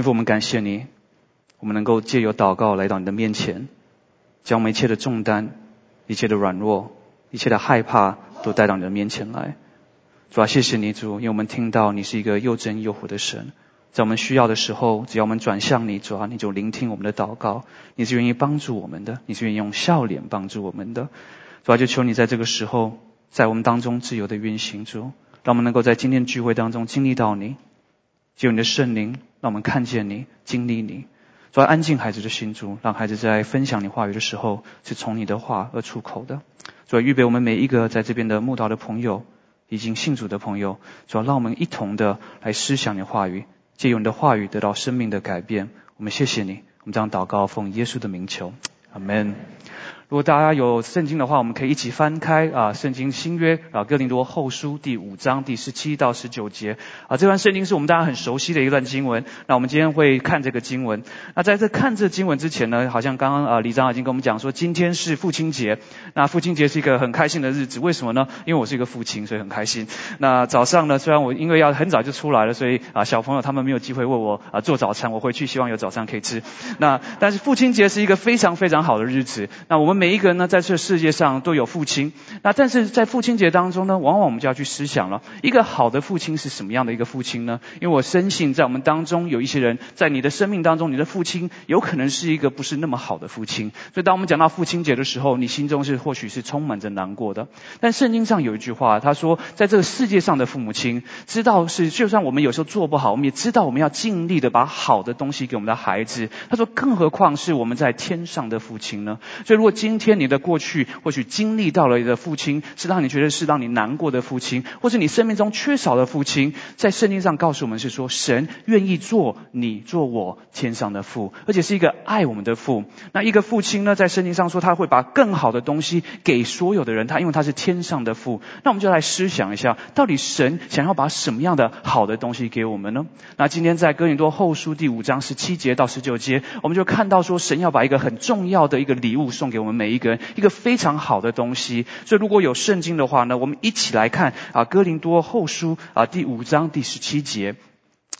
天父，我们感谢你，我们能够借由祷告来到你的面前，将我们一切的重担、一切的软弱、一切的害怕都带到你的面前来。主啊，谢谢你，主，因为我们听到你是一个又真又活的神，在我们需要的时候，只要我们转向你，主啊，你就聆听我们的祷告，你是愿意帮助我们的，你是愿意用笑脸帮助我们的。主啊，就求你在这个时候，在我们当中自由的运行，主，让我们能够在今天聚会当中经历到你，借你的圣灵，让我们看见你，经历你。主要，安静孩子的心，主，让孩子在分享你话语的时候，是从你的话而出口的。主啊，预备我们每一个在这边的慕道的朋友。已经信主的朋友，主要让我们一同的来思想你话语，借用你的话语得到生命的改变。我们谢谢你，我们将祷告奉耶稣的名求，阿门。如果大家有圣经的话，我们可以一起翻开啊，圣经新约啊，哥林多后书第五章第十七到十九节啊，这段圣经是我们大家很熟悉的一段经文。那我们今天会看这个经文。那在这看这经文之前呢，好像刚刚啊李长已经跟我们讲说，今天是父亲节。那父亲节是一个很开心的日子，为什么呢？因为我是一个父亲，所以很开心。那早上呢，虽然我因为要很早就出来了，所以啊小朋友他们没有机会为我啊做早餐，我回去希望有早餐可以吃。那但是父亲节是一个非常非常好的日子。那我们。每一个人呢，在这世界上都有父亲。那但是在父亲节当中呢，往往我们就要去思想了，一个好的父亲是什么样的一个父亲呢？因为我深信，在我们当中有一些人，在你的生命当中，你的父亲有可能是一个不是那么好的父亲。所以当我们讲到父亲节的时候，你心中是或许是充满着难过的。但圣经上有一句话，他说，在这个世界上的父母亲，知道是就算我们有时候做不好，我们也知道我们要尽力的把好的东西给我们的孩子。他说，更何况是我们在天上的父亲呢？所以如果今今天你的过去或许经历到了你的父亲，是让你觉得是让你难过的父亲，或是你生命中缺少的父亲，在圣经上告诉我们是说，神愿意做你做我天上的父，而且是一个爱我们的父。那一个父亲呢，在圣经上说他会把更好的东西给所有的人，他因为他是天上的父。那我们就来思想一下，到底神想要把什么样的好的东西给我们呢？那今天在哥林多后书第五章十七节到十九节，我们就看到说，神要把一个很重要的一个礼物送给我们。每一个人一个非常好的东西，所以如果有圣经的话呢，我们一起来看啊，哥林多后书啊第五章第十七节。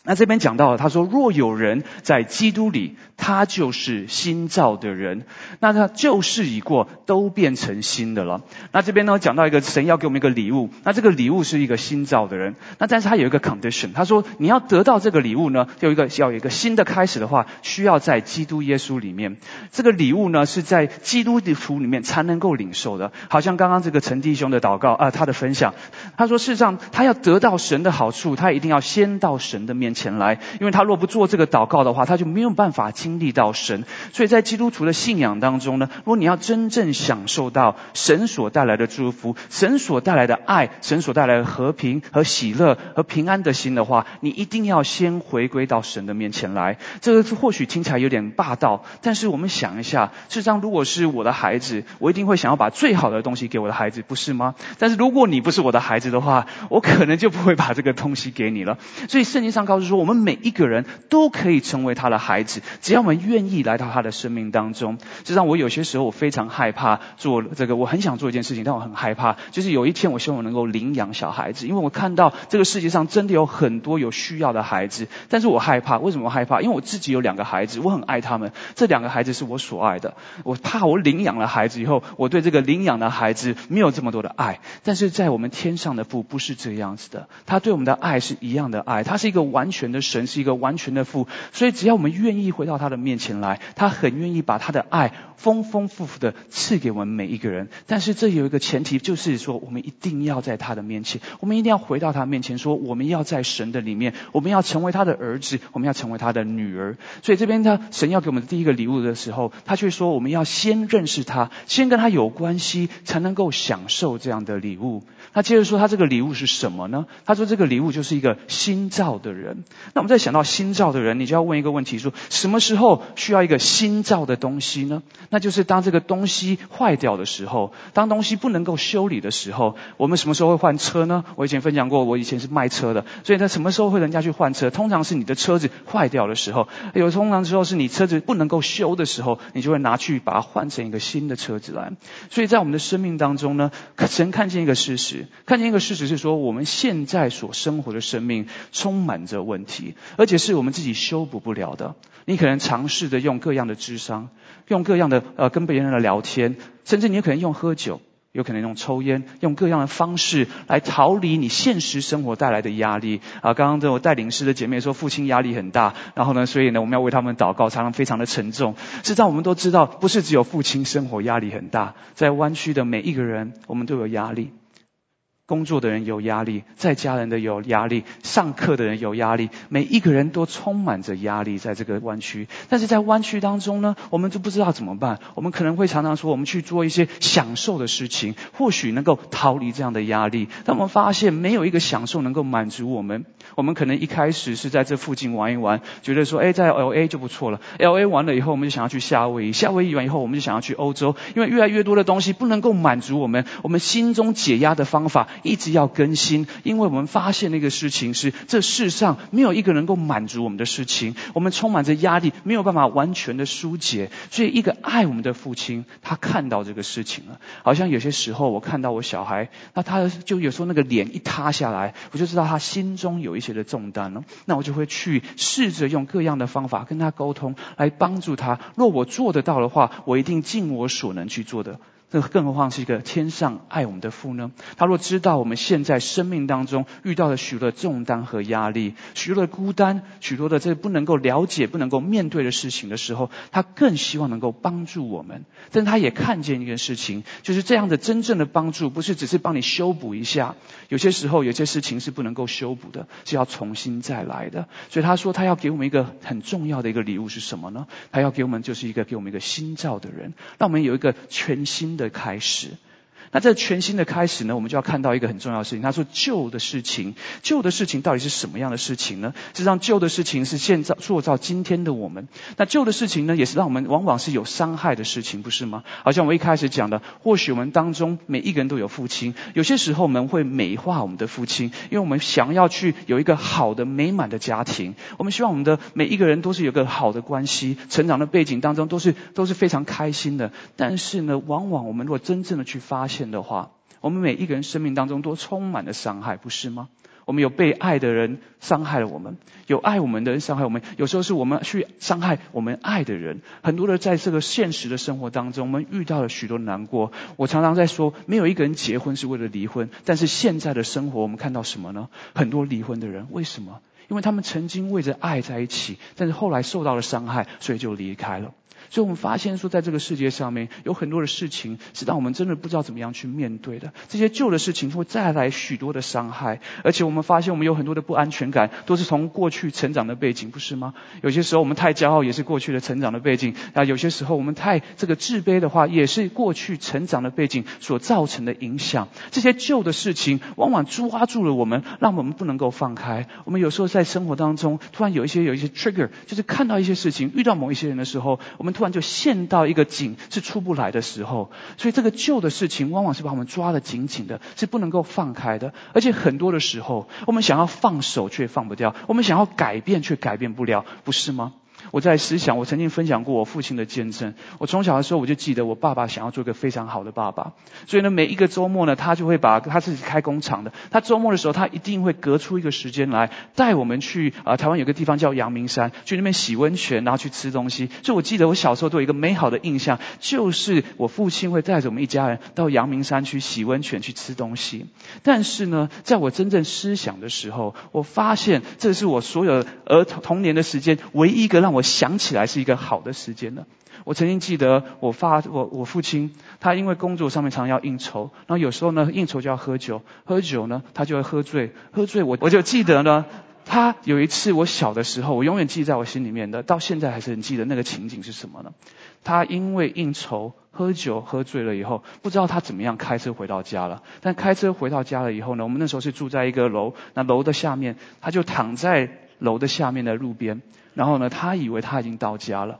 那这边讲到了，他说：若有人在基督里，他就是新造的人。那他旧事已过，都变成新的了。那这边呢，讲到一个神要给我们一个礼物。那这个礼物是一个新造的人。那但是他有一个 condition，他说你要得到这个礼物呢，有一个要有一个新的开始的话，需要在基督耶稣里面。这个礼物呢，是在基督的福里面才能够领受的。好像刚刚这个陈弟兄的祷告啊，他的分享，他说事实上他要得到神的好处，他一定要先到神的面。前来，因为他若不做这个祷告的话，他就没有办法经历到神。所以在基督徒的信仰当中呢，如果你要真正享受到神所带来的祝福、神所带来的爱、神所带来的和平和喜乐和平安的心的话，你一定要先回归到神的面前来。这个或许听起来有点霸道，但是我们想一下，事实上，如果是我的孩子，我一定会想要把最好的东西给我的孩子，不是吗？但是如果你不是我的孩子的话，我可能就不会把这个东西给你了。所以圣经上告。就是说，我们每一个人都可以成为他的孩子，只要我们愿意来到他的生命当中。实际上，我有些时候我非常害怕做这个，我很想做一件事情，但我很害怕，就是有一天我希望我能够领养小孩子，因为我看到这个世界上真的有很多有需要的孩子，但是我害怕。为什么害怕？因为我自己有两个孩子，我很爱他们，这两个孩子是我所爱的。我怕我领养了孩子以后，我对这个领养的孩子没有这么多的爱。但是在我们天上的父不是这样子的，他对我们的爱是一样的爱，他是一个完。全的神是一个完全的父，所以只要我们愿意回到他的面前来，他很愿意把他的爱丰丰富富的赐给我们每一个人。但是这有一个前提，就是说我们一定要在他的面前，我们一定要回到他面前，说我们要在神的里面，我们要成为他的儿子，我们要成为他的女儿。所以这边他神要给我们的第一个礼物的时候，他却说我们要先认识他，先跟他有关系，才能够享受这样的礼物。他接着说他这个礼物是什么呢？他说这个礼物就是一个新造的人。那我们在想到新造的人，你就要问一个问题：说什么时候需要一个新造的东西呢？那就是当这个东西坏掉的时候，当东西不能够修理的时候，我们什么时候会换车呢？我以前分享过，我以前是卖车的，所以他什么时候会人家去换车？通常是你的车子坏掉的时候，有通常时候是你车子不能够修的时候，你就会拿去把它换成一个新的车子来。所以在我们的生命当中呢，可神看见一个事实，看见一个事实是说，我们现在所生活的生命充满着。问题，而且是我们自己修补不了的。你可能尝试着用各样的智商，用各样的呃跟别人的聊天，甚至你有可能用喝酒。有可能用抽烟，用各样的方式来逃离你现实生活带来的压力啊！刚刚这我带领师的姐妹说，父亲压力很大，然后呢，所以呢，我们要为他们祷告，常常非常的沉重。实际上，我们都知道，不是只有父亲生活压力很大，在湾区的每一个人，我们都有压力。工作的人有压力，在家人的有压力，上课的人有压力，每一个人都充满着压力在这个弯曲。但是在弯曲当中呢，我们就不知道怎么办。我们可能会常常说，我们去做一些享受的事情，或许能够逃离这样的压力。但我们发现，没有一个享受能够满足我们。我们可能一开始是在这附近玩一玩，觉得说，哎，在 L A 就不错了。L A 完了以后，我们就想要去夏威夷，夏威夷完以后，我们就想要去欧洲，因为越来越多的东西不能够满足我们，我们心中解压的方法。一直要更新，因为我们发现那个事情是这世上没有一个能够满足我们的事情，我们充满着压力，没有办法完全的疏解。所以，一个爱我们的父亲，他看到这个事情了。好像有些时候，我看到我小孩，那他就有时候那个脸一塌下来，我就知道他心中有一一些的重担呢。那我就会去试着用各样的方法跟他沟通，来帮助他。若我做得到的话，我一定尽我所能去做的。这更何况是一个天上爱我们的父呢？他若知道我们现在生命当中遇到了许多的重担和压力，许多的孤单，许多的这不能够了解、不能够面对的事情的时候，他更希望能够帮助我们。但他也看见一件事情，就是这样的真正的帮助，不是只是帮你修补一下。有些时候，有些事情是不能够修补的，是要重新再来的。所以他说，他要给我们一个很重要的一个礼物是什么呢？他要给我们就是一个给我们一个新造的人，让我们有一个全新。的开始。那这全新的开始呢？我们就要看到一个很重要的事情。他说旧的事情，旧的事情到底是什么样的事情呢？实际上，旧的事情是现在塑造今天的我们。那旧的事情呢，也是让我们往往是有伤害的事情，不是吗？好像我一开始讲的，或许我们当中每一个人都有父亲。有些时候我们会美化我们的父亲，因为我们想要去有一个好的美满的家庭。我们希望我们的每一个人都是有个好的关系，成长的背景当中都是都是非常开心的。但是呢，往往我们如果真正的去发现，的话，我们每一个人生命当中都充满了伤害，不是吗？我们有被爱的人伤害了我们，有爱我们的人伤害我们。有时候是我们去伤害我们爱的人。很多的在这个现实的生活当中，我们遇到了许多难过。我常常在说，没有一个人结婚是为了离婚。但是现在的生活，我们看到什么呢？很多离婚的人，为什么？因为他们曾经为着爱在一起，但是后来受到了伤害，所以就离开了。所以我们发现说，在这个世界上面有很多的事情是让我们真的不知道怎么样去面对的。这些旧的事情会带来许多的伤害，而且我们发现我们有很多的不安全感，都是从过去成长的背景，不是吗？有些时候我们太骄傲，也是过去的成长的背景；啊，有些时候我们太这个自卑的话，也是过去成长的背景所造成的影响。这些旧的事情往往抓住了我们，让我们不能够放开。我们有时候在生活当中突然有一些有一些 trigger，就是看到一些事情，遇到某一些人的时候，我们。突然就陷到一个井是出不来的时候，所以这个旧的事情往往是把我们抓得紧紧的，是不能够放开的。而且很多的时候，我们想要放手却放不掉，我们想要改变却改变不了，不是吗？我在思想，我曾经分享过我父亲的见证。我从小的时候我就记得，我爸爸想要做一个非常好的爸爸，所以呢，每一个周末呢，他就会把他自己开工厂的。他周末的时候，他一定会隔出一个时间来带我们去啊，台湾有个地方叫阳明山，去那边洗温泉，然后去吃东西。所以我记得我小时候都有一个美好的印象，就是我父亲会带着我们一家人到阳明山去洗温泉、去吃东西。但是呢，在我真正思想的时候，我发现这是我所有儿童童年的时间唯一一个让我。想起来是一个好的时间了。我曾经记得，我发我我父亲，他因为工作上面常要应酬，然后有时候呢应酬就要喝酒，喝酒呢他就会喝醉，喝醉我我就记得呢，他有一次我小的时候，我永远记在我心里面的，到现在还是很记得那个情景是什么呢？他因为应酬喝酒喝醉了以后，不知道他怎么样开车回到家了。但开车回到家了以后呢，我们那时候是住在一个楼，那楼的下面，他就躺在楼的下面的路边。然后呢，他以为他已经到家了，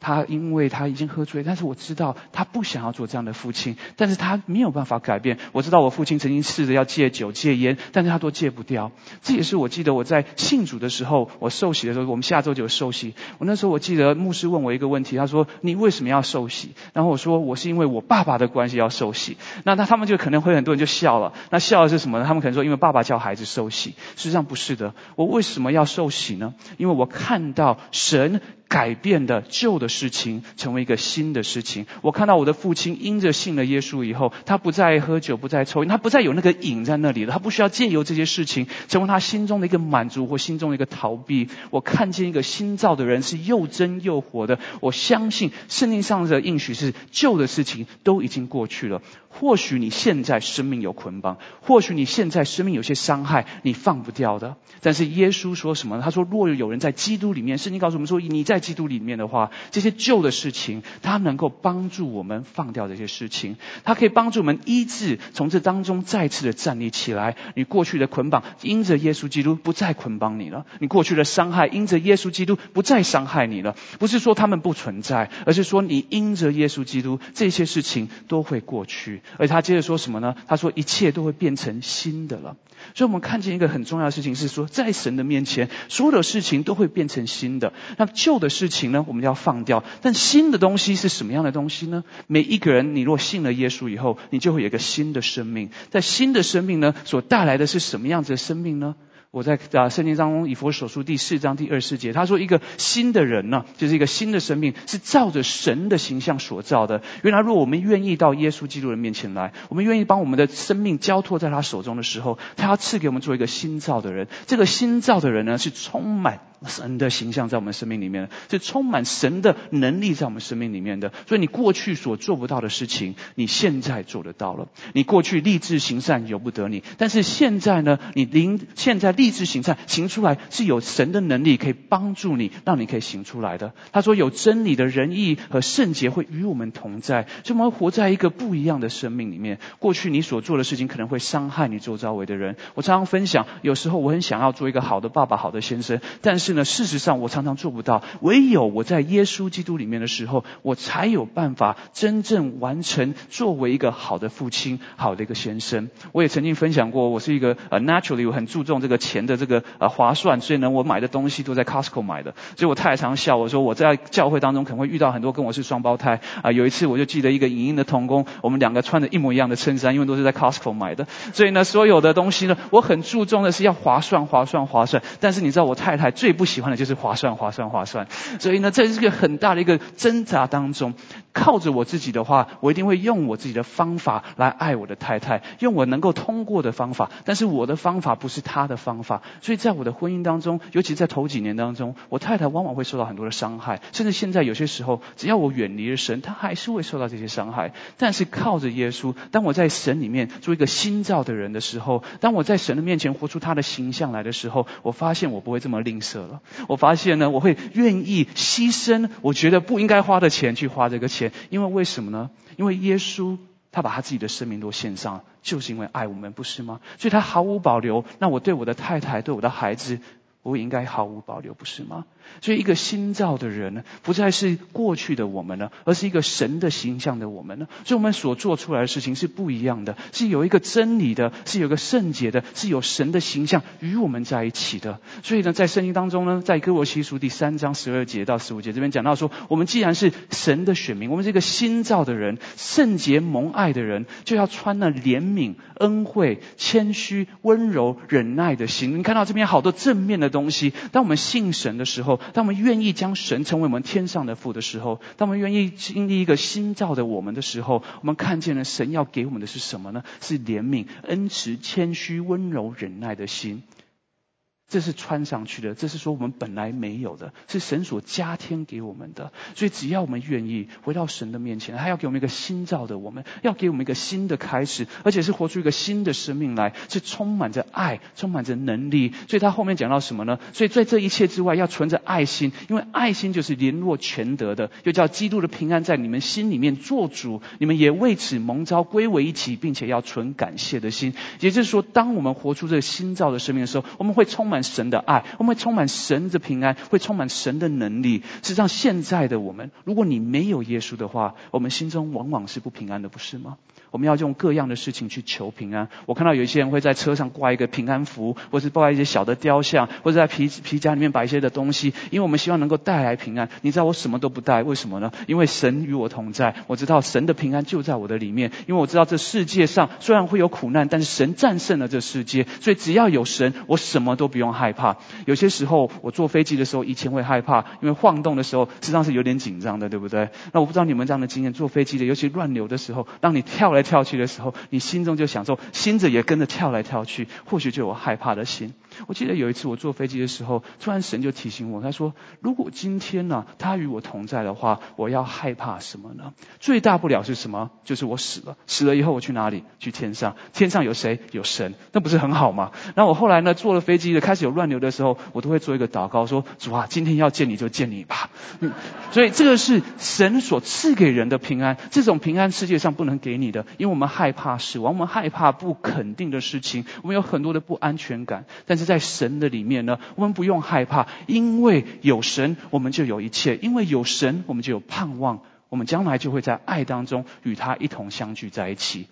他因为他已经喝醉，但是我知道他不想要做这样的父亲，但是他没有办法改变。我知道我父亲曾经试着要戒酒戒烟，但是他都戒不掉。这也是我记得我在信主的时候，我受洗的时候，我们下周就有受洗。我那时候我记得牧师问我一个问题，他说：“你为什么要受洗？”然后我说：“我是因为我爸爸的关系要受洗。”那那他们就可能会很多人就笑了。那笑的是什么呢？他们可能说：“因为爸爸叫孩子受洗。”实际上不是的。我为什么要受洗呢？因为我看到神。改变的旧的事情成为一个新的事情。我看到我的父亲因着信了耶稣以后，他不再喝酒，不再抽烟，他不再有那个瘾在那里了。他不需要借由这些事情成为他心中的一个满足或心中的一个逃避。我看见一个新造的人是又真又活的。我相信圣经上的应许是旧的事情都已经过去了。或许你现在生命有捆绑，或许你现在生命有些伤害，你放不掉的。但是耶稣说什么？他说：若有人在基督里面，圣经告诉我们说，你在。基督里面的话，这些旧的事情，它能够帮助我们放掉这些事情，它可以帮助我们医治，从这当中再次的站立起来。你过去的捆绑，因着耶稣基督不再捆绑你了；你过去的伤害，因着耶稣基督不再伤害你了。不是说他们不存在，而是说你因着耶稣基督，这些事情都会过去。而他接着说什么呢？他说一切都会变成新的了。所以我们看见一个很重要的事情是说，在神的面前，所有的事情都会变成新的。那旧的事情呢，我们要放掉。但新的东西是什么样的东西呢？每一个人，你若信了耶稣以后，你就会有一个新的生命。在新的生命呢，所带来的是什么样子的生命呢？我在啊圣经当中以佛所书第四章第二十节，他说一个新的人呢，就是一个新的生命，是照着神的形象所造的。原来，如果我们愿意到耶稣基督的面前来，我们愿意把我们的生命交托在他手中的时候，他要赐给我们做一个新造的人。这个新造的人呢，是充满。神的形象在我们生命里面，是充满神的能力在我们生命里面的。所以你过去所做不到的事情，你现在做得到了。你过去立志行善由不得你，但是现在呢，你临现在立志行善行出来，是有神的能力可以帮助你，让你可以行出来的。他说有真理的仁义和圣洁会与我们同在，所以我们活在一个不一样的生命里面。过去你所做的事情可能会伤害你周遭围的人。我常常分享，有时候我很想要做一个好的爸爸、好的先生，但是。呢，事实上我常常做不到。唯有我在耶稣基督里面的时候，我才有办法真正完成作为一个好的父亲、好的一个先生。我也曾经分享过，我是一个呃，naturally 我很注重这个钱的这个呃划算，所以呢，我买的东西都在 Costco 买的。所以我太常笑我说，我在教会当中可能会遇到很多跟我是双胞胎啊。有一次我就记得一个影音的童工，我们两个穿的一模一样的衬衫，因为都是在 Costco 买的。所以呢，所有的东西呢，我很注重的是要划算、划算、划算。但是你知道，我太太最不喜欢的就是划算、划算、划算，所以呢，在这个很大的一个挣扎当中。靠着我自己的话，我一定会用我自己的方法来爱我的太太，用我能够通过的方法。但是我的方法不是她的方法，所以在我的婚姻当中，尤其在头几年当中，我太太往往会受到很多的伤害，甚至现在有些时候，只要我远离了神，她还是会受到这些伤害。但是靠着耶稣，当我在神里面做一个新造的人的时候，当我在神的面前活出他的形象来的时候，我发现我不会这么吝啬。我发现呢，我会愿意牺牲我觉得不应该花的钱去花这个钱。因为为什么呢？因为耶稣他把他自己的生命都献上，就是因为爱我们，不是吗？所以他毫无保留。那我对我的太太，对我的孩子。我应该毫无保留，不是吗？所以一个新造的人呢，不再是过去的我们了，而是一个神的形象的我们呢。所以我们所做出来的事情是不一样的，是有一个真理的，是有个圣洁的，是有神的形象与我们在一起的。所以呢，在圣经当中呢，在哥罗西书第三章十二节到十五节这边讲到说，我们既然是神的选民，我们是一个新造的人，圣洁蒙爱的人，就要穿那怜悯、恩惠、谦虚、温柔、忍耐的心。你看到这边好多正面的。东西，当我们信神的时候，当我们愿意将神成为我们天上的父的时候，当我们愿意经历一个新造的我们的时候，我们看见了神要给我们的是什么呢？是怜悯、恩慈、谦虚、温柔、忍耐的心。这是穿上去的，这是说我们本来没有的，是神所加添给我们的。所以只要我们愿意回到神的面前，他要给我们一个新造的我们，要给我们一个新的开始，而且是活出一个新的生命来，是充满着爱，充满着能力。所以他后面讲到什么呢？所以在这一切之外，要存着爱心，因为爱心就是联络全德的，又叫基督的平安在你们心里面做主，你们也为此蒙召归为一起，并且要存感谢的心。也就是说，当我们活出这个新造的生命的时候，我们会充满。神的爱，我们会充满神的平安，会充满神的能力。实际上，现在的我们，如果你没有耶稣的话，我们心中往往是不平安的，不是吗？我们要用各样的事情去求平安。我看到有一些人会在车上挂一个平安符，或是挂一些小的雕像，或者在皮皮夹里面摆一些的东西，因为我们希望能够带来平安。你知道我什么都不带，为什么呢？因为神与我同在，我知道神的平安就在我的里面。因为我知道这世界上虽然会有苦难，但是神战胜了这世界，所以只要有神，我什么都不用害怕。有些时候我坐飞机的时候，以前会害怕，因为晃动的时候实际上是有点紧张的，对不对？那我不知道你们这样的经验，坐飞机的，尤其乱流的时候，让你跳来跳去的时候。你心中就想说，心子也跟着跳来跳去，或许就有害怕的心。我记得有一次我坐飞机的时候，突然神就提醒我，他说：“如果今天呢，他与我同在的话，我要害怕什么呢？最大不了是什么？就是我死了，死了以后我去哪里？去天上，天上有谁？有神，那不是很好吗？然后我后来呢，坐了飞机的，开始有乱流的时候，我都会做一个祷告，说：主啊，今天要见你就见你吧。嗯所以这个是神所赐给人的平安，这种平安世界上不能给你的，因为我们害怕死亡，我们害怕不肯定的事情，我们有很多的不安全感，但是。在神的里面呢，我们不用害怕，因为有神，我们就有一切；因为有神，我们就有盼望，我们将来就会在爱当中与他一同相聚在一起。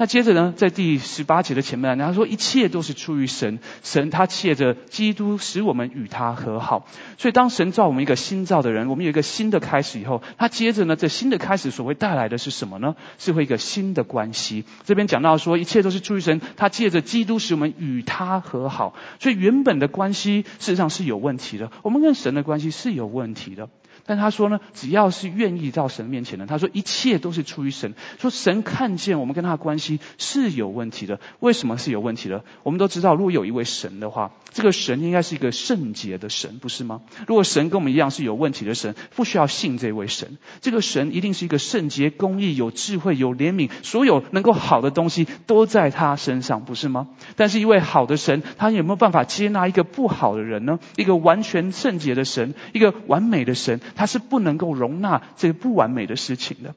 那接着呢，在第十八节的前面，他说一切都是出于神，神他借着基督使我们与他和好。所以当神造我们一个新造的人，我们有一个新的开始以后，他接着呢，这新的开始所会带来的是什么呢？是会一个新的关系。这边讲到说，一切都是出于神，他借着基督使我们与他和好。所以原本的关系事实上是有问题的，我们跟神的关系是有问题的。但他说呢，只要是愿意到神面前的，他说一切都是出于神。说神看见我们跟他的关系是有问题的，为什么是有问题的？我们都知道，如果有一位神的话，这个神应该是一个圣洁的神，不是吗？如果神跟我们一样是有问题的神，不需要信这位神。这个神一定是一个圣洁、公义、有智慧、有怜悯，所有能够好的东西都在他身上，不是吗？但是一位好的神，他有没有办法接纳一个不好的人呢？一个完全圣洁的神，一个完美的神。它是不能够容纳这个不完美的事情的。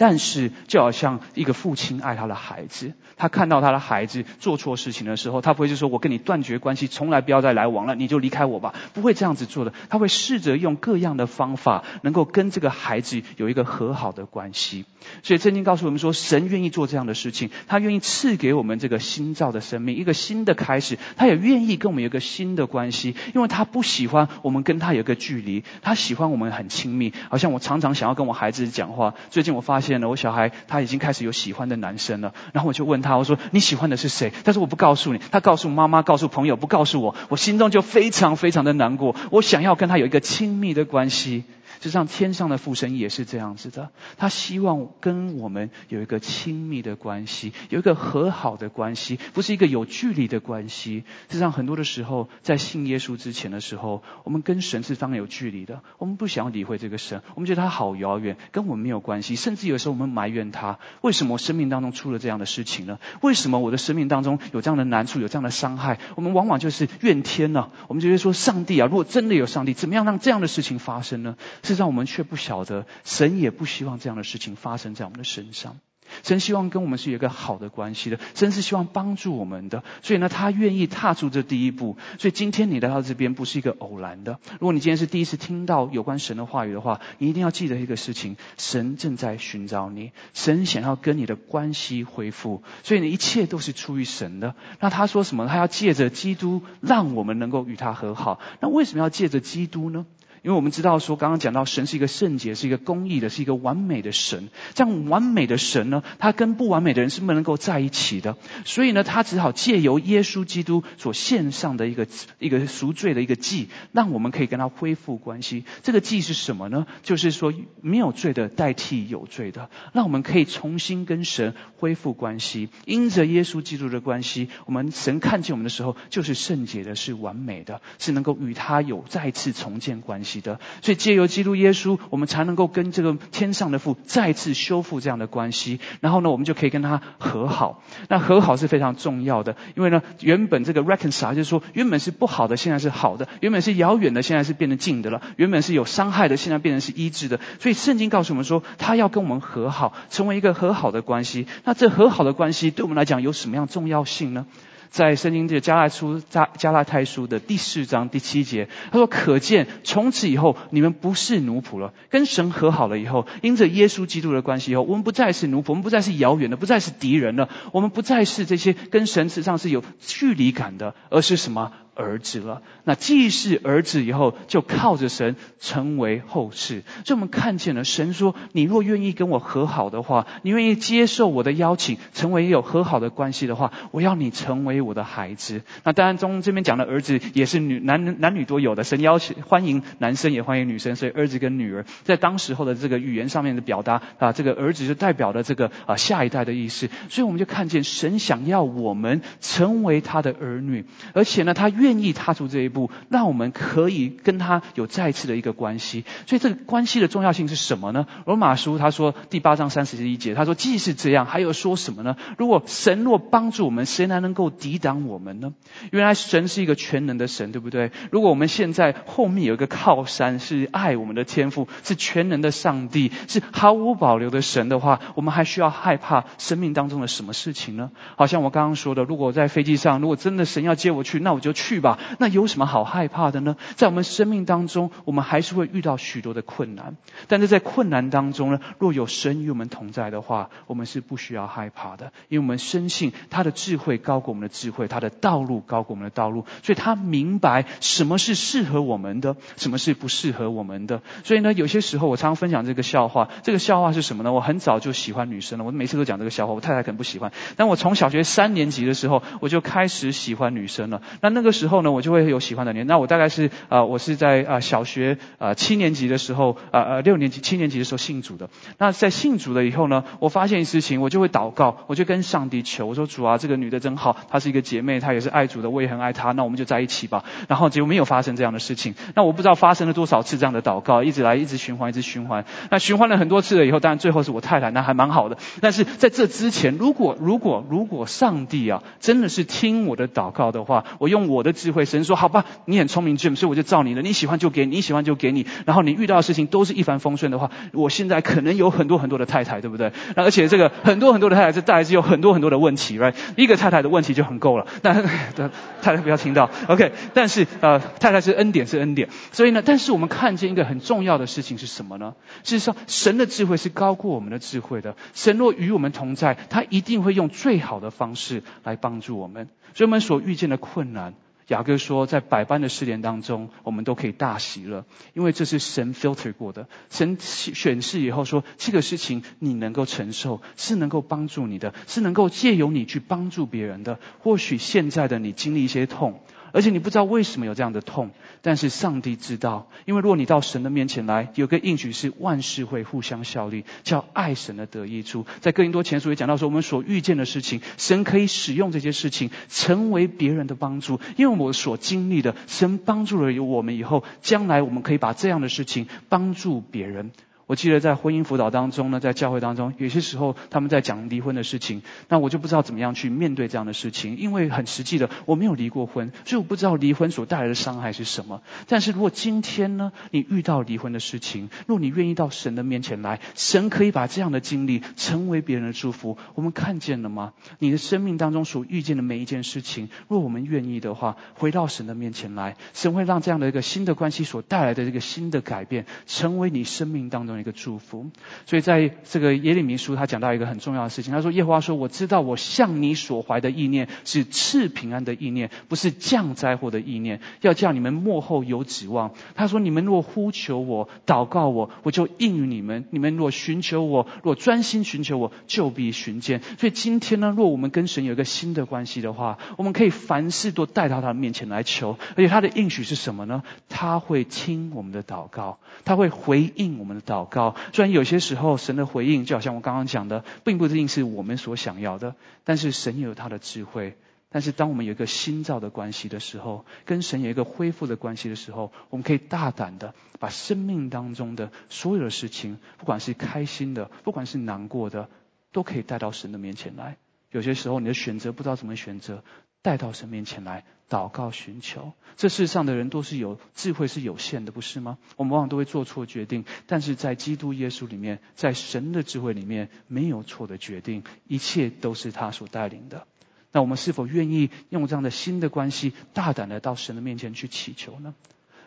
但是，就好像一个父亲爱他的孩子，他看到他的孩子做错事情的时候，他不会就说：“我跟你断绝关系，从来不要再来往了，你就离开我吧。”不会这样子做的。他会试着用各样的方法，能够跟这个孩子有一个和好的关系。所以，圣经告诉我们说，神愿意做这样的事情，他愿意赐给我们这个新造的生命，一个新的开始。他也愿意跟我们有一个新的关系，因为他不喜欢我们跟他有个距离，他喜欢我们很亲密。好像我常常想要跟我孩子讲话。最近我发现。我小孩他已经开始有喜欢的男生了，然后我就问他，我说你喜欢的是谁？他说我不告诉你。他告诉妈妈，告诉朋友，不告诉我，我心中就非常非常的难过。我想要跟他有一个亲密的关系。实际上，天上的父神也是这样子的，他希望跟我们有一个亲密的关系，有一个和好的关系，不是一个有距离的关系。实际上，很多的时候，在信耶稣之前的时候，我们跟神是非常有距离的，我们不想要理会这个神，我们觉得他好遥远，跟我们没有关系，甚至有时候我们埋怨他，为什么我生命当中出了这样的事情呢？为什么我的生命当中有这样的难处，有这样的伤害？我们往往就是怨天呢，我们就会说，上帝啊，如果真的有上帝，怎么样让这样的事情发生呢？事实上，我们却不晓得，神也不希望这样的事情发生在我们的身上。神希望跟我们是有一个好的关系的，神是希望帮助我们的，所以呢，他愿意踏出这第一步。所以今天你来到这边不是一个偶然的。如果你今天是第一次听到有关神的话语的话，你一定要记得一个事情：神正在寻找你，神想要跟你的关系恢复。所以呢，一切都是出于神的。那他说什么？他要借着基督让我们能够与他和好。那为什么要借着基督呢？因为我们知道说，刚刚讲到神是一个圣洁，是一个公义的，是一个完美的神。这样完美的神呢，他跟不完美的人是不能够在一起的。所以呢，他只好借由耶稣基督所献上的一个一个赎罪的一个祭，让我们可以跟他恢复关系。这个祭是什么呢？就是说没有罪的代替有罪的，让我们可以重新跟神恢复关系。因着耶稣基督的关系，我们神看见我们的时候，就是圣洁的，是完美的，是能够与他有再次重建关系。的，所以借由基督耶稣，我们才能够跟这个天上的父再次修复这样的关系。然后呢，我们就可以跟他和好。那和好是非常重要的，因为呢，原本这个 reconcile 就是说，原本是不好的，现在是好的；原本是遥远的，现在是变得近的了；原本是有伤害的，现在变成是医治的。所以圣经告诉我们说，他要跟我们和好，成为一个和好的关系。那这和好的关系对我们来讲有什么样重要性呢？在圣经的加拉书加加拉太书的第四章第七节，他说：“可见从此以后，你们不是奴仆了，跟神和好了以后，因着耶稣基督的关系以后，我们不再是奴仆，我们不再是遥远的，不再是敌人了，我们不再是这些跟神实际上是有距离感的，而是什么？”儿子了，那既是儿子以后，就靠着神成为后世。所以我们看见了神说：“你若愿意跟我和好的话，你愿意接受我的邀请，成为有和好的关系的话，我要你成为我的孩子。”那当然中这边讲的儿子也是女男男女都有的，神邀请欢迎男生也欢迎女生，所以儿子跟女儿在当时候的这个语言上面的表达啊，这个儿子就代表了这个啊下一代的意思。所以我们就看见神想要我们成为他的儿女，而且呢，他愿。愿意踏出这一步，让我们可以跟他有再次的一个关系。所以这个关系的重要性是什么呢？罗马书他说第八章三十一节，他说既是这样，还有说什么呢？如果神若帮助我们，谁还能够抵挡我们呢？原来神是一个全能的神，对不对？如果我们现在后面有一个靠山，是爱我们的天赋，是全能的上帝，是毫无保留的神的话，我们还需要害怕生命当中的什么事情呢？好像我刚刚说的，如果在飞机上，如果真的神要接我去，那我就去。吧，那有什么好害怕的呢？在我们生命当中，我们还是会遇到许多的困难。但是在困难当中呢，若有神与我们同在的话，我们是不需要害怕的，因为我们深信他的智慧高过我们的智慧，他的道路高过我们的道路，所以他明白什么是适合我们的，什么是不适合我们的。所以呢，有些时候我常常分享这个笑话。这个笑话是什么呢？我很早就喜欢女生了，我每次都讲这个笑话。我太太可能不喜欢，但我从小学三年级的时候，我就开始喜欢女生了。那那个时候。后呢，我就会有喜欢的年。那我大概是啊，我是在啊小学啊七年级的时候啊呃六年级七年级的时候信主的。那在信主了以后呢，我发现一事情，我就会祷告，我就跟上帝求，我说主啊，这个女的真好，她是一个姐妹，她也是爱主的，我也很爱她，那我们就在一起吧。然后结果没有发生这样的事情。那我不知道发生了多少次这样的祷告，一直来一直循环，一直循环。那循环了很多次了以后，当然最后是我太太，那还蛮好的。但是在这之前，如果如果如果上帝啊真的是听我的祷告的话，我用我的。智慧神说：“好吧，你很聪明，Jim，所以我就照你的。你喜欢就给你你喜欢就给你。然后你遇到的事情都是一帆风顺的话，我现在可能有很多很多的太太，对不对？而且这个很多很多的太太，这带来是有很多很多的问题，right？一个太太的问题就很够了。那 太太不要听到，OK？但是呃，太太是恩典是恩典，所以呢，但是我们看见一个很重要的事情是什么呢？事实上，神的智慧是高过我们的智慧的。神若与我们同在，他一定会用最好的方式来帮助我们。所以我们所遇见的困难。”雅各说，在百般的试炼当中，我们都可以大喜了，因为这是神 filter 过的。神选试以后说，这个事情你能够承受，是能够帮助你的，是能够借由你去帮助别人的。或许现在的你经历一些痛。而且你不知道为什么有这样的痛，但是上帝知道，因为如果你到神的面前来，有个应许是万事会互相效力，叫爱神的得益处。在哥林多前书也讲到说，我们所遇见的事情，神可以使用这些事情成为别人的帮助，因为我所经历的，神帮助了有我们以后，将来我们可以把这样的事情帮助别人。我记得在婚姻辅导当中呢，在教会当中，有些时候他们在讲离婚的事情，那我就不知道怎么样去面对这样的事情，因为很实际的，我没有离过婚，所以我不知道离婚所带来的伤害是什么。但是如果今天呢，你遇到离婚的事情，若你愿意到神的面前来，神可以把这样的经历成为别人的祝福。我们看见了吗？你的生命当中所遇见的每一件事情，若我们愿意的话，回到神的面前来，神会让这样的一个新的关系所带来的这个新的改变，成为你生命当中。一个祝福，所以在这个耶利米书，他讲到一个很重要的事情。他说：“耶和华说，我知道我向你所怀的意念是赐平安的意念，不是降灾祸的意念，要叫你们幕后有指望。”他说：“你们若呼求我，祷告我，我就应允你们；你们若寻求我，若专心寻求我，就必寻见。”所以今天呢，若我们跟神有一个新的关系的话，我们可以凡事都带到他的面前来求，而且他的应许是什么呢？他会听我们的祷告，他会回应我们的祷。高，虽然有些时候神的回应就好像我刚刚讲的，并不一定是我们所想要的，但是神也有他的智慧。但是当我们有一个新造的关系的时候，跟神有一个恢复的关系的时候，我们可以大胆的把生命当中的所有的事情，不管是开心的，不管是难过的，都可以带到神的面前来。有些时候你的选择不知道怎么选择。带到神面前来祷告寻求，这世上的人都是有智慧是有限的，不是吗？我们往往都会做错决定，但是在基督耶稣里面，在神的智慧里面，没有错的决定，一切都是他所带领的。那我们是否愿意用这样的新的关系，大胆的到神的面前去祈求呢？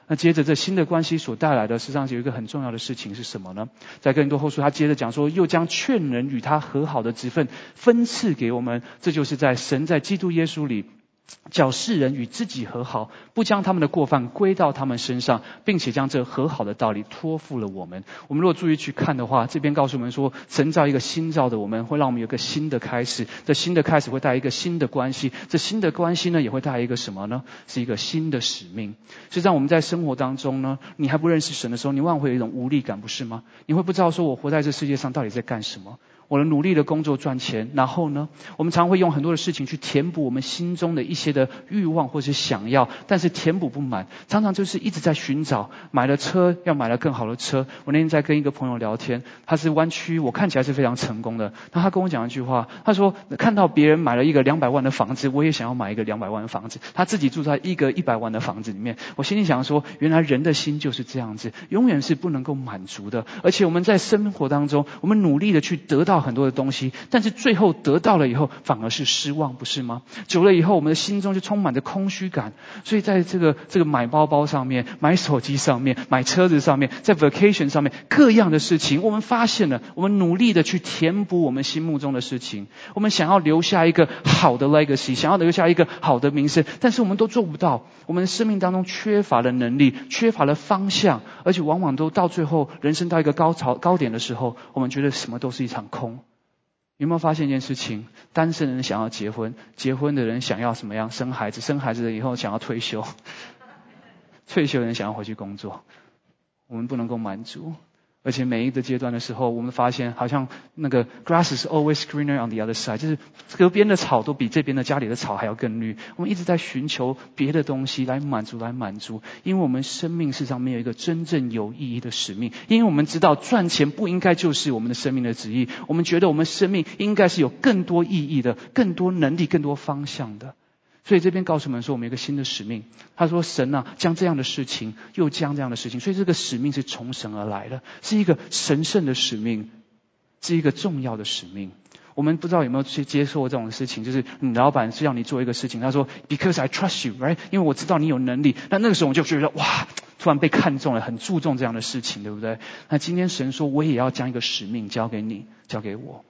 那接着这新的关系所带来的，实际上有一个很重要的事情是什么呢？在更多后书，他接着讲说，又将劝人与他和好的职分分赐给我们，这就是在神在基督耶稣里。叫世人与自己和好，不将他们的过犯归到他们身上，并且将这和好的道理托付了我们。我们如果注意去看的话，这边告诉我们说，神造一个新造的我们，会让我们有个新的开始。这新的开始会带一个新的关系，这新的关系呢，也会带一个什么呢？是一个新的使命。实际上，我们在生活当中呢，你还不认识神的时候，你往往会有一种无力感，不是吗？你会不知道说我活在这世界上到底在干什么？我的努力的工作赚钱，然后呢，我们常会用很多的事情去填补我们心中的一些的欲望或是想要，但是填补不满，常常就是一直在寻找。买了车要买了更好的车。我那天在跟一个朋友聊天，他是湾区，我看起来是非常成功的。那他跟我讲一句话，他说看到别人买了一个两百万的房子，我也想要买一个两百万的房子。他自己住在一个一百万的房子里面，我心里想说，原来人的心就是这样子，永远是不能够满足的。而且我们在生活当中，我们努力的去得到。到很多的东西，但是最后得到了以后，反而是失望，不是吗？久了以后，我们的心中就充满着空虚感。所以在这个这个买包包上面、买手机上面、买车子上面，在 vacation 上面，各样的事情，我们发现了，我们努力的去填补我们心目中的事情，我们想要留下一个好的 legacy，想要留下一个好的名声，但是我们都做不到。我们生命当中缺乏了能力，缺乏了方向，而且往往都到最后，人生到一个高潮高点的时候，我们觉得什么都是一场空。有没有发现一件事情？单身人想要结婚，结婚的人想要什么样？生孩子，生孩子了以后想要退休，退休人想要回去工作，我们不能够满足。而且每一个阶段的时候，我们发现好像那个 grass is always greener on the other side，就是隔边的草都比这边的家里的草还要更绿。我们一直在寻求别的东西来满足，来满足，因为我们生命世上没有一个真正有意义的使命。因为我们知道赚钱不应该就是我们的生命的旨意，我们觉得我们生命应该是有更多意义的、更多能力、更多方向的。所以这边告诉我们说，我们一个新的使命。他说：“神呢，将这样的事情，又将这样的事情。所以这个使命是从神而来的，是一个神圣的使命，是一个重要的使命。我们不知道有没有去接受这种事情，就是你老板是要你做一个事情，他说：‘Because I trust you, right？’ 因为我知道你有能力。那那个时候我就觉得哇，突然被看中了，很注重这样的事情，对不对？那今天神说，我也要将一个使命交给你，交给我。”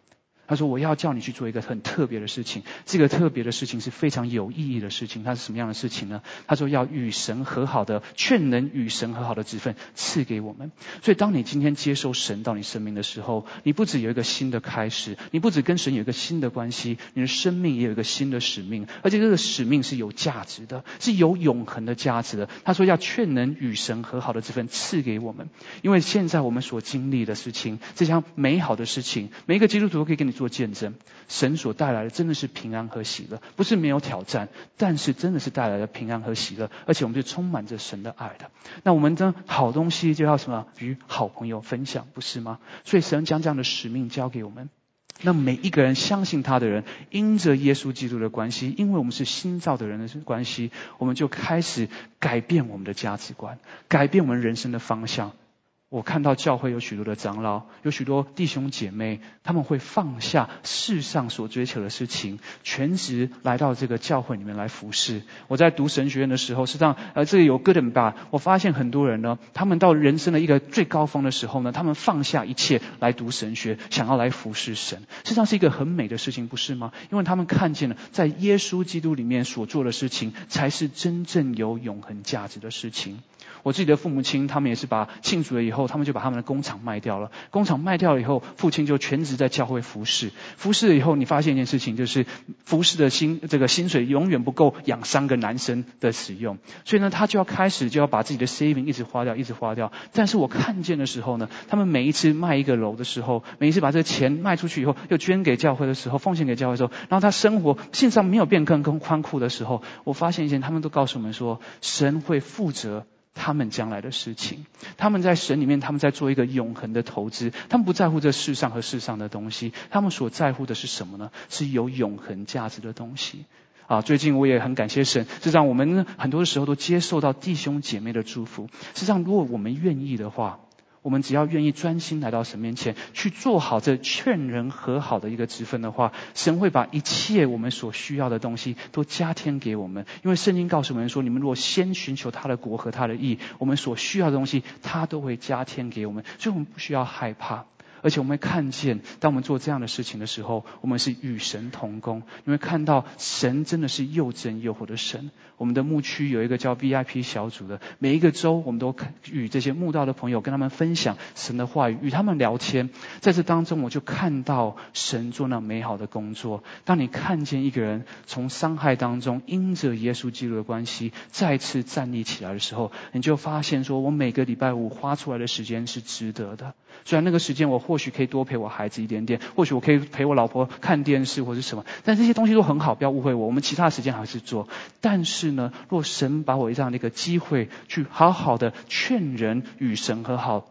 他说：“我要叫你去做一个很特别的事情，这个特别的事情是非常有意义的事情。它是什么样的事情呢？他说要与神和好的，劝人与神和好的职分赐给我们。所以，当你今天接受神到你生命的时候，你不止有一个新的开始，你不止跟神有一个新的关系，你的生命也有一个新的使命，而且这个使命是有价值的，是有永恒的价值的。他说要劝人与神和好的职分赐给我们，因为现在我们所经历的事情，这项美好的事情，每一个基督徒都可以跟你。”做做见证，神所带来的真的是平安和喜乐，不是没有挑战，但是真的是带来了平安和喜乐，而且我们是充满着神的爱的。那我们的好东西就要什么与好朋友分享，不是吗？所以神将这样的使命交给我们，那每一个人相信他的人，因着耶稣基督的关系，因为我们是新造的人的关系，我们就开始改变我们的价值观，改变我们人生的方向。我看到教会有许多的长老，有许多弟兄姐妹，他们会放下世上所追求的事情，全职来到这个教会里面来服侍。我在读神学院的时候，实际上，呃，这里有哥等吧，我发现很多人呢，他们到人生的一个最高峰的时候呢，他们放下一切来读神学，想要来服侍神，实际上是一个很美的事情，不是吗？因为他们看见了在耶稣基督里面所做的事情，才是真正有永恒价值的事情。我自己的父母亲，他们也是把庆祝了以后，他们就把他们的工厂卖掉了。工厂卖掉了以后，父亲就全职在教会服侍。服侍了以后，你发现一件事情，就是服侍的薪这个薪水永远不够养三个男生的使用。所以呢，他就要开始就要把自己的 saving 一直花掉，一直花掉。但是我看见的时候呢，他们每一次卖一个楼的时候，每一次把这个钱卖出去以后，又捐给教会的时候，奉献给教会的时候，然后他生活线上没有变更更宽阔的时候，我发现一件，他们都告诉我们说，神会负责。他们将来的事情，他们在神里面，他们在做一个永恒的投资。他们不在乎这世上和世上的东西，他们所在乎的是什么呢？是有永恒价值的东西。啊，最近我也很感谢神，是让我们很多的时候都接受到弟兄姐妹的祝福。实际上，如果我们愿意的话，我们只要愿意专心来到神面前，去做好这劝人和好的一个职分的话，神会把一切我们所需要的东西都加添给我们。因为圣经告诉我们说，你们如果先寻求他的国和他的义，我们所需要的东西他都会加添给我们，所以我们不需要害怕。而且我们会看见，当我们做这样的事情的时候，我们是与神同工。你会看到神真的是又真又活的神。我们的牧区有一个叫 VIP 小组的，每一个周我们都与这些牧道的朋友跟他们分享神的话语，与他们聊天。在这当中，我就看到神做那美好的工作。当你看见一个人从伤害当中因着耶稣基督的关系再次站立起来的时候，你就发现说，我每个礼拜五花出来的时间是值得的。虽然那个时间我或或许可以多陪我孩子一点点，或许我可以陪我老婆看电视或者什么，但这些东西都很好，不要误会我。我们其他时间还是做。但是呢，若神把我这样的一个机会，去好好的劝人与神和好，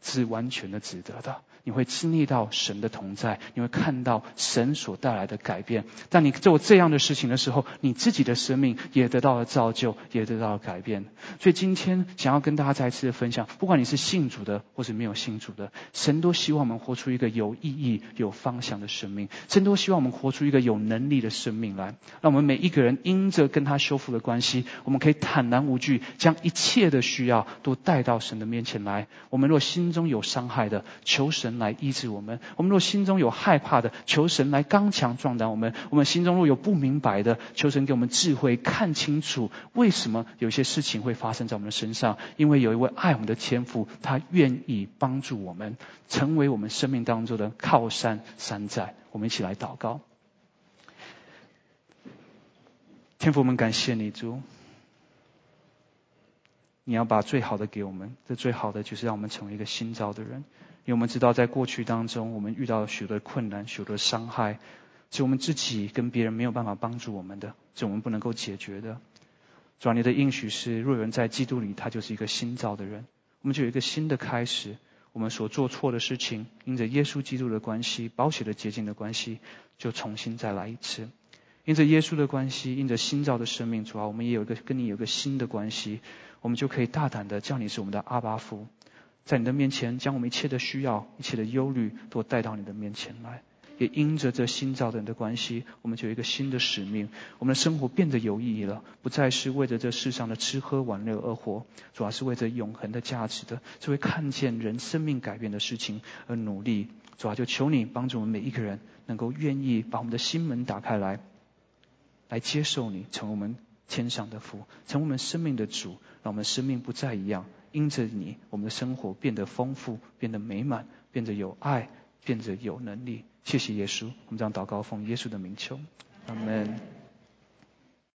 是完全的值得的。你会经历到神的同在，你会看到神所带来的改变。当你做这样的事情的时候，你自己的生命也得到了造就，也得到了改变。所以今天想要跟大家再次的分享，不管你是信主的或是没有信主的，神都希望我们活出一个有意义、有方向的生命。神都希望我们活出一个有能力的生命来，让我们每一个人因着跟他修复的关系，我们可以坦然无惧，将一切的需要都带到神的面前来。我们若心中有伤害的，求神。来医治我们。我们若心中有害怕的，求神来刚强壮胆我们。我们心中若有不明白的，求神给我们智慧，看清楚为什么有些事情会发生在我们的身上。因为有一位爱我们的天父，他愿意帮助我们，成为我们生命当中的靠山山寨。我们一起来祷告。天父，我们感谢你主，你要把最好的给我们，这最好的就是让我们成为一个新造的人。因为我们知道，在过去当中，我们遇到了许多困难、许多伤害，是我们自己跟别人没有办法帮助我们的，是我们不能够解决的。主啊，你的应许是，若有人在基督里，他就是一个新造的人，我们就有一个新的开始。我们所做错的事情，因着耶稣基督的关系、保险的洁净的关系，就重新再来一次。因着耶稣的关系，因着新造的生命，主啊，我们也有一个跟你有个新的关系，我们就可以大胆的叫你是我们的阿巴夫。在你的面前，将我们一切的需要、一切的忧虑都带到你的面前来。也因着这新造的人的关系，我们就有一个新的使命。我们的生活变得有意义了，不再是为着这世上的吃喝玩乐而活，主要是为着永恒的价值的，这会看见人生命改变的事情而努力。主要就求你帮助我们每一个人，能够愿意把我们的心门打开来，来接受你，成为我们天上的福，成为我们生命的主，让我们生命不再一样。因着你，我们的生活变得丰富，变得美满，变得有爱，变得有能力。谢谢耶稣，我们将祷告奉耶稣的名求，阿门。